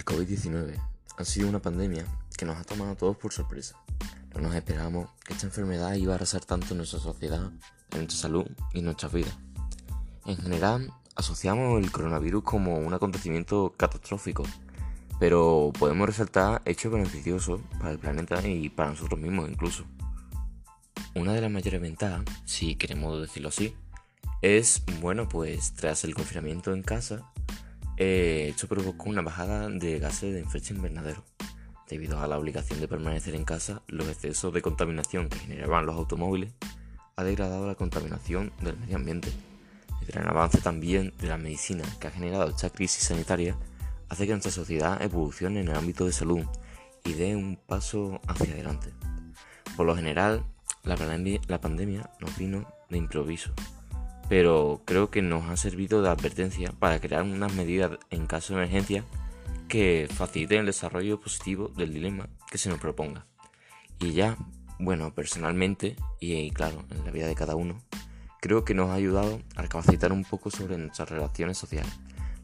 COVID-19 ha sido una pandemia que nos ha tomado a todos por sorpresa. No nos esperábamos que esta enfermedad iba a arrasar tanto en nuestra sociedad, en nuestra salud y en nuestras vidas. En general, asociamos el coronavirus como un acontecimiento catastrófico, pero podemos resaltar hechos beneficiosos para el planeta y para nosotros mismos incluso. Una de las mayores ventajas, si queremos decirlo así, es, bueno, pues tras el confinamiento en casa, eh, esto provocó una bajada de gases de efecto invernadero. Debido a la obligación de permanecer en casa, los excesos de contaminación que generaban los automóviles ha degradado la contaminación del medio ambiente. El gran avance también de la medicina que ha generado esta crisis sanitaria hace que nuestra sociedad evolucione en el ámbito de salud y dé un paso hacia adelante. Por lo general, la, la pandemia nos vino de improviso pero creo que nos ha servido de advertencia para crear unas medidas en caso de emergencia que faciliten el desarrollo positivo del dilema que se nos proponga. Y ya, bueno, personalmente, y claro, en la vida de cada uno, creo que nos ha ayudado a capacitar un poco sobre nuestras relaciones sociales.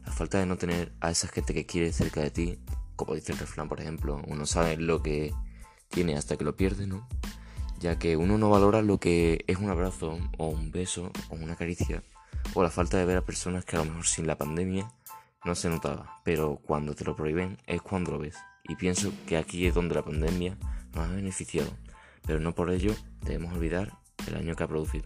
La falta de no tener a esa gente que quiere cerca de ti, como dice el refrán, por ejemplo, uno sabe lo que tiene hasta que lo pierde, ¿no? Ya que uno no valora lo que es un abrazo o un beso o una caricia o la falta de ver a personas que a lo mejor sin la pandemia no se notaba, pero cuando te lo prohíben es cuando lo ves. Y pienso que aquí es donde la pandemia nos ha beneficiado, pero no por ello debemos olvidar el año que ha producido.